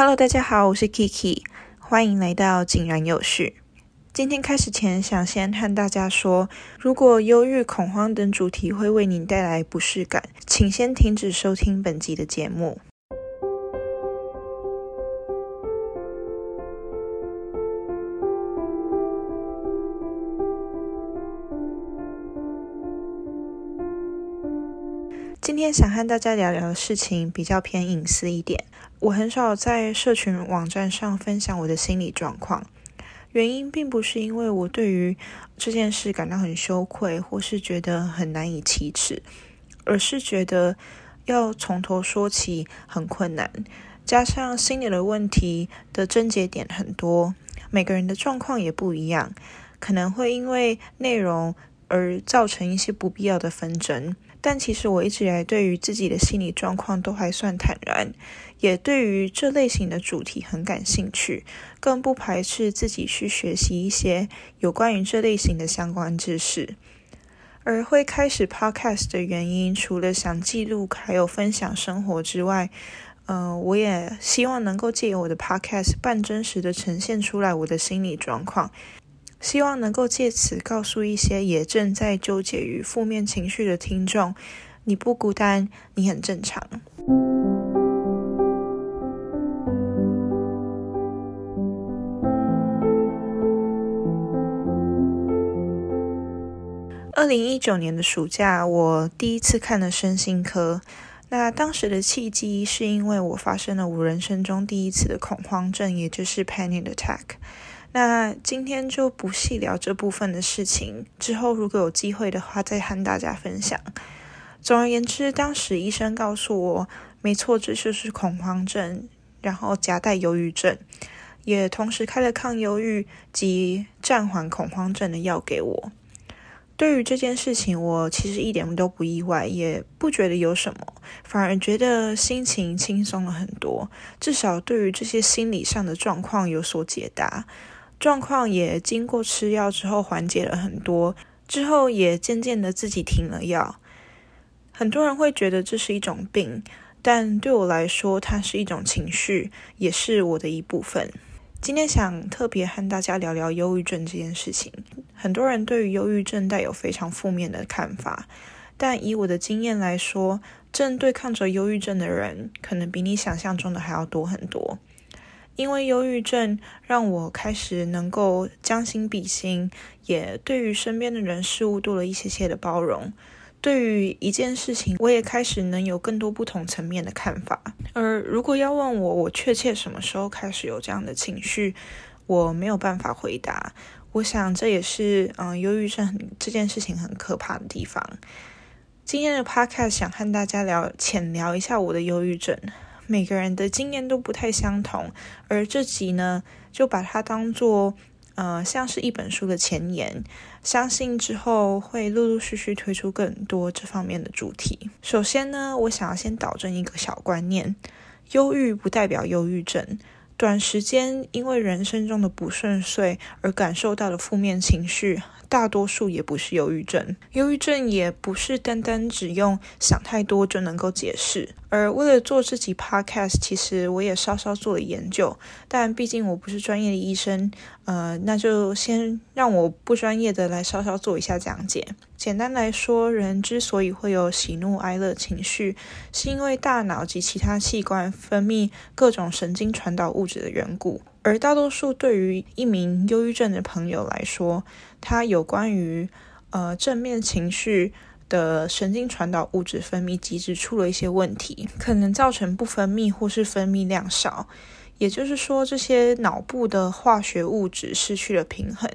Hello，大家好，我是 Kiki，欢迎来到井然有序。今天开始前，想先和大家说，如果忧郁、恐慌等主题会为您带来不适感，请先停止收听本集的节目。想和大家聊聊的事情比较偏隐私一点，我很少在社群网站上分享我的心理状况。原因并不是因为我对于这件事感到很羞愧，或是觉得很难以启齿，而是觉得要从头说起很困难，加上心理的问题的症结点很多，每个人的状况也不一样，可能会因为内容而造成一些不必要的纷争。但其实我一直以来对于自己的心理状况都还算坦然，也对于这类型的主题很感兴趣，更不排斥自己去学习一些有关于这类型的相关知识。而会开始 podcast 的原因，除了想记录还有分享生活之外，嗯，我也希望能够借由我的 podcast 半真实的呈现出来我的心理状况。希望能够借此告诉一些也正在纠结于负面情绪的听众，你不孤单，你很正常。二零一九年的暑假，我第一次看了身心科。那当时的契机是因为我发生了我人生中第一次的恐慌症，也就是 panic attack。那今天就不细聊这部分的事情，之后如果有机会的话再和大家分享。总而言之，当时医生告诉我，没错，这就是恐慌症，然后夹带忧郁症，也同时开了抗忧郁及暂缓恐慌症的药给我。对于这件事情，我其实一点都不意外，也不觉得有什么，反而觉得心情轻松了很多，至少对于这些心理上的状况有所解答。状况也经过吃药之后缓解了很多，之后也渐渐的自己停了药。很多人会觉得这是一种病，但对我来说，它是一种情绪，也是我的一部分。今天想特别和大家聊聊忧郁症这件事情。很多人对于忧郁症带有非常负面的看法，但以我的经验来说，正对抗着忧郁症的人，可能比你想象中的还要多很多。因为忧郁症让我开始能够将心比心，也对于身边的人事物多了一些些的包容。对于一件事情，我也开始能有更多不同层面的看法。而如果要问我，我确切什么时候开始有这样的情绪，我没有办法回答。我想这也是嗯，忧郁症这件事情很可怕的地方。今天的 podcast 想和大家聊浅聊一下我的忧郁症。每个人的经验都不太相同，而这集呢，就把它当做呃，像是一本书的前言。相信之后会陆陆续续推出更多这方面的主题。首先呢，我想要先导正一个小观念：忧郁不代表忧郁症。短时间因为人生中的不顺遂而感受到的负面情绪，大多数也不是忧郁症。忧郁症也不是单单只用想太多就能够解释。而为了做这集 podcast，其实我也稍稍做了研究，但毕竟我不是专业的医生，呃，那就先让我不专业的来稍稍做一下讲解。简单来说，人之所以会有喜怒哀乐情绪，是因为大脑及其他器官分泌各种神经传导物质的缘故。而大多数对于一名忧郁症的朋友来说，他有关于呃正面情绪的神经传导物质分泌机制出了一些问题，可能造成不分泌或是分泌量少。也就是说，这些脑部的化学物质失去了平衡，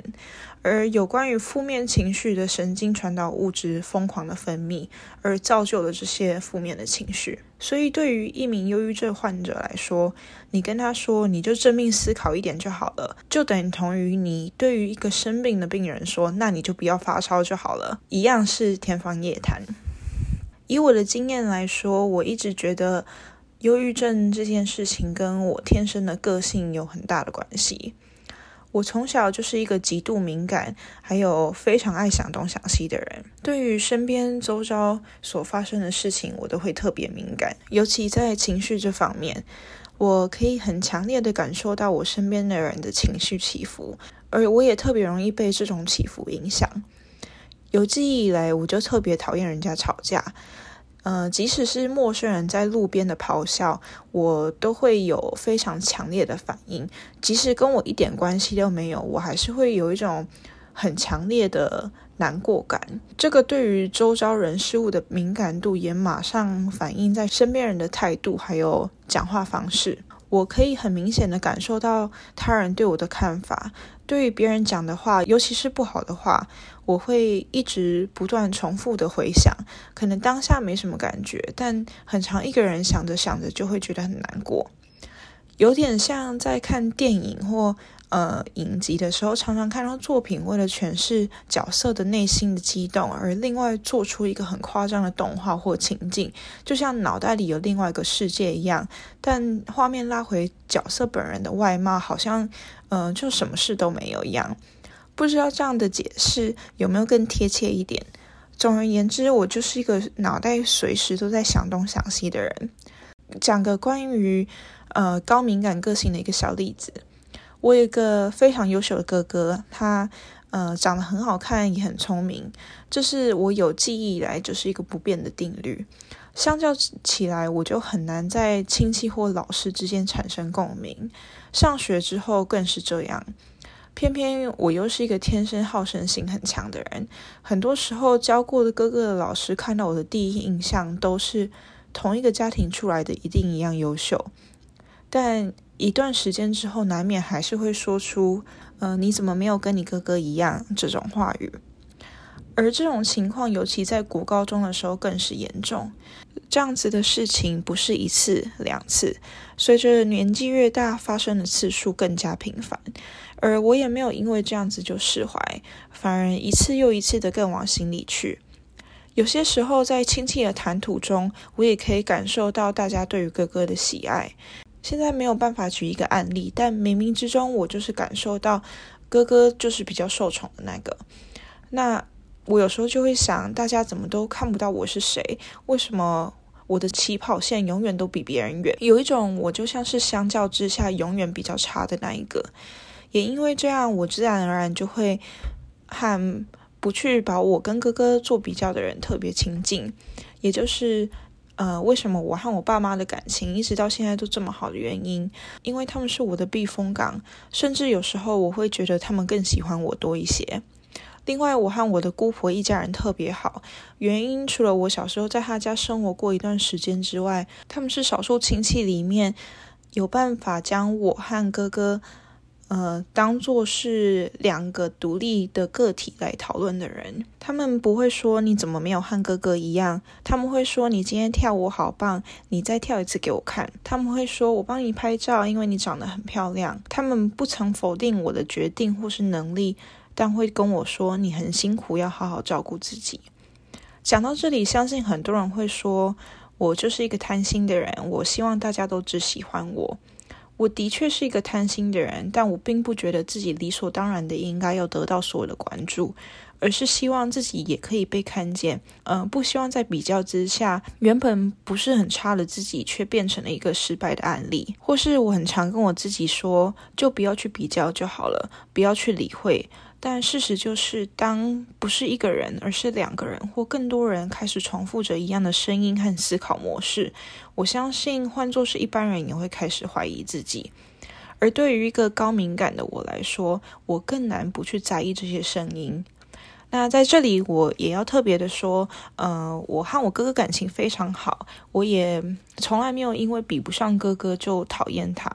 而有关于负面情绪的神经传导物质疯狂的分泌，而造就了这些负面的情绪。所以，对于一名忧郁症患者来说，你跟他说你就正面思考一点就好了，就等同于你对于一个生病的病人说，那你就不要发烧就好了，一样是天方夜谭。以我的经验来说，我一直觉得。忧郁症这件事情跟我天生的个性有很大的关系。我从小就是一个极度敏感，还有非常爱想东想西的人。对于身边周遭所发生的事情，我都会特别敏感，尤其在情绪这方面。我可以很强烈的感受到我身边的人的情绪起伏，而我也特别容易被这种起伏影响。有记忆以来，我就特别讨厌人家吵架。呃，即使是陌生人在路边的咆哮，我都会有非常强烈的反应。即使跟我一点关系都没有，我还是会有一种很强烈的难过感。这个对于周遭人事物的敏感度，也马上反映在身边人的态度还有讲话方式。我可以很明显的感受到他人对我的看法。对于别人讲的话，尤其是不好的话，我会一直不断重复的回想。可能当下没什么感觉，但很长一个人想着想着就会觉得很难过，有点像在看电影或。呃，影集的时候，常常看到作品为了诠释角色的内心的激动，而另外做出一个很夸张的动画或情境，就像脑袋里有另外一个世界一样。但画面拉回角色本人的外貌，好像嗯，就什么事都没有一样。不知道这样的解释有没有更贴切一点？总而言之，我就是一个脑袋随时都在想东想西的人。讲个关于呃高敏感个性的一个小例子。我有一个非常优秀的哥哥，他呃长得很好看，也很聪明，这是我有记忆以来就是一个不变的定律。相较起来，我就很难在亲戚或老师之间产生共鸣。上学之后更是这样，偏偏我又是一个天生好胜心很强的人，很多时候教过的哥哥的老师看到我的第一印象都是同一个家庭出来的，一定一样优秀，但。一段时间之后，难免还是会说出“呃，你怎么没有跟你哥哥一样”这种话语。而这种情况，尤其在国高中的时候更是严重。这样子的事情不是一次两次，随着年纪越大，发生的次数更加频繁。而我也没有因为这样子就释怀，反而一次又一次的更往心里去。有些时候，在亲戚的谈吐中，我也可以感受到大家对于哥哥的喜爱。现在没有办法举一个案例，但冥冥之中，我就是感受到哥哥就是比较受宠的那个。那我有时候就会想，大家怎么都看不到我是谁？为什么我的起跑线永远都比别人远？有一种我就像是相较之下永远比较差的那一个。也因为这样，我自然而然就会和不去把我跟哥哥做比较的人特别亲近，也就是。呃，为什么我和我爸妈的感情一直到现在都这么好的原因？因为他们是我的避风港，甚至有时候我会觉得他们更喜欢我多一些。另外，我和我的姑婆一家人特别好，原因除了我小时候在他家生活过一段时间之外，他们是少数亲戚里面有办法将我和哥哥。呃，当做是两个独立的个体来讨论的人，他们不会说你怎么没有和哥哥一样，他们会说你今天跳舞好棒，你再跳一次给我看。他们会说我帮你拍照，因为你长得很漂亮。他们不曾否定我的决定或是能力，但会跟我说你很辛苦，要好好照顾自己。讲到这里，相信很多人会说我就是一个贪心的人，我希望大家都只喜欢我。我的确是一个贪心的人，但我并不觉得自己理所当然的应该要得到所有的关注，而是希望自己也可以被看见。嗯，不希望在比较之下，原本不是很差的自己却变成了一个失败的案例。或是我很常跟我自己说，就不要去比较就好了，不要去理会。但事实就是，当不是一个人，而是两个人或更多人开始重复着一样的声音和思考模式，我相信换作是一般人也会开始怀疑自己。而对于一个高敏感的我来说，我更难不去在意这些声音。那在这里，我也要特别的说，呃，我和我哥哥感情非常好，我也从来没有因为比不上哥哥就讨厌他。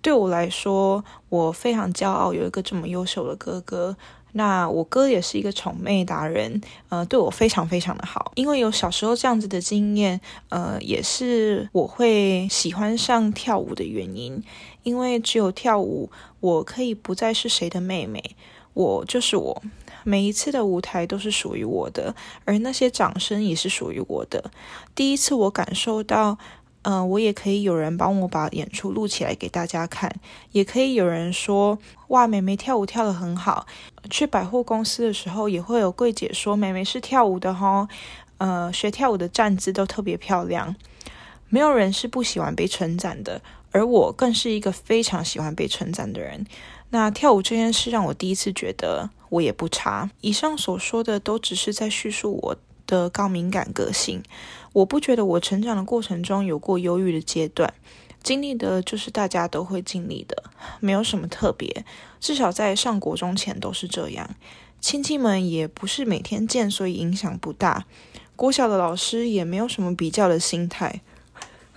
对我来说，我非常骄傲有一个这么优秀的哥哥。那我哥也是一个宠妹达人，呃，对我非常非常的好。因为有小时候这样子的经验，呃，也是我会喜欢上跳舞的原因。因为只有跳舞，我可以不再是谁的妹妹，我就是我。每一次的舞台都是属于我的，而那些掌声也是属于我的。第一次我感受到。嗯，我也可以有人帮我把演出录起来给大家看，也可以有人说哇，美眉跳舞跳得很好。去百货公司的时候，也会有柜姐说美眉是跳舞的哈，呃，学跳舞的站姿都特别漂亮。没有人是不喜欢被称赞的，而我更是一个非常喜欢被称赞的人。那跳舞这件事让我第一次觉得我也不差。以上所说的都只是在叙述我的高敏感个性。我不觉得我成长的过程中有过忧郁的阶段，经历的就是大家都会经历的，没有什么特别。至少在上国中前都是这样。亲戚们也不是每天见，所以影响不大。国小的老师也没有什么比较的心态。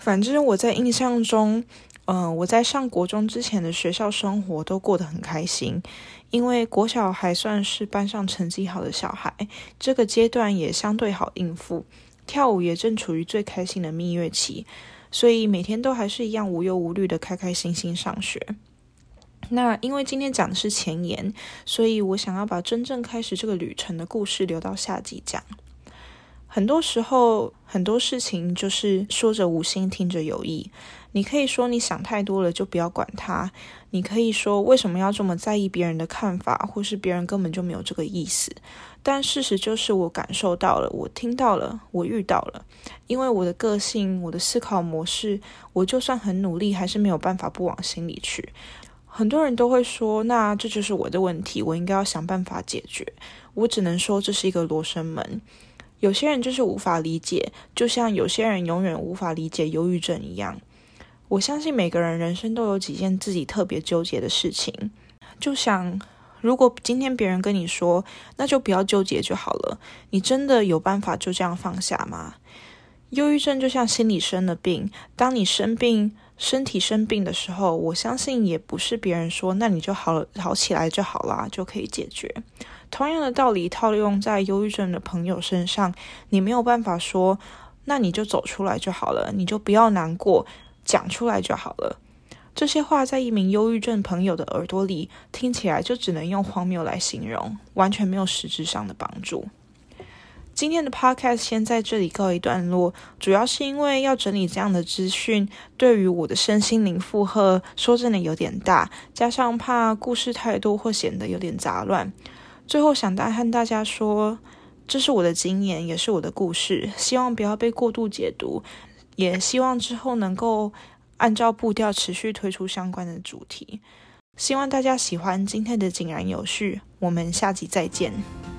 反正我在印象中。嗯，我在上国中之前的学校生活都过得很开心，因为国小还算是班上成绩好的小孩，这个阶段也相对好应付，跳舞也正处于最开心的蜜月期，所以每天都还是一样无忧无虑的开开心心上学。那因为今天讲的是前言，所以我想要把真正开始这个旅程的故事留到下集讲。很多时候，很多事情就是说着无心，听着有意。你可以说你想太多了，就不要管它；你可以说为什么要这么在意别人的看法，或是别人根本就没有这个意思。但事实就是，我感受到了，我听到了，我遇到了。因为我的个性，我的思考模式，我就算很努力，还是没有办法不往心里去。很多人都会说，那这就是我的问题，我应该要想办法解决。我只能说，这是一个罗生门。有些人就是无法理解，就像有些人永远无法理解忧郁症一样。我相信每个人人生都有几件自己特别纠结的事情。就想，如果今天别人跟你说，那就不要纠结就好了。你真的有办法就这样放下吗？忧郁症就像心理生的病，当你生病、身体生病的时候，我相信也不是别人说，那你就好，好起来就好啦，就可以解决。同样的道理套用在忧郁症的朋友身上，你没有办法说，那你就走出来就好了，你就不要难过，讲出来就好了。这些话在一名忧郁症朋友的耳朵里听起来就只能用荒谬来形容，完全没有实质上的帮助。今天的 podcast 先在这里告一段落，主要是因为要整理这样的资讯，对于我的身心灵负荷，说真的有点大，加上怕故事太多或显得有点杂乱。最后想大和大家说，这是我的经验，也是我的故事，希望不要被过度解读，也希望之后能够按照步调持续推出相关的主题。希望大家喜欢今天的井然有序，我们下集再见。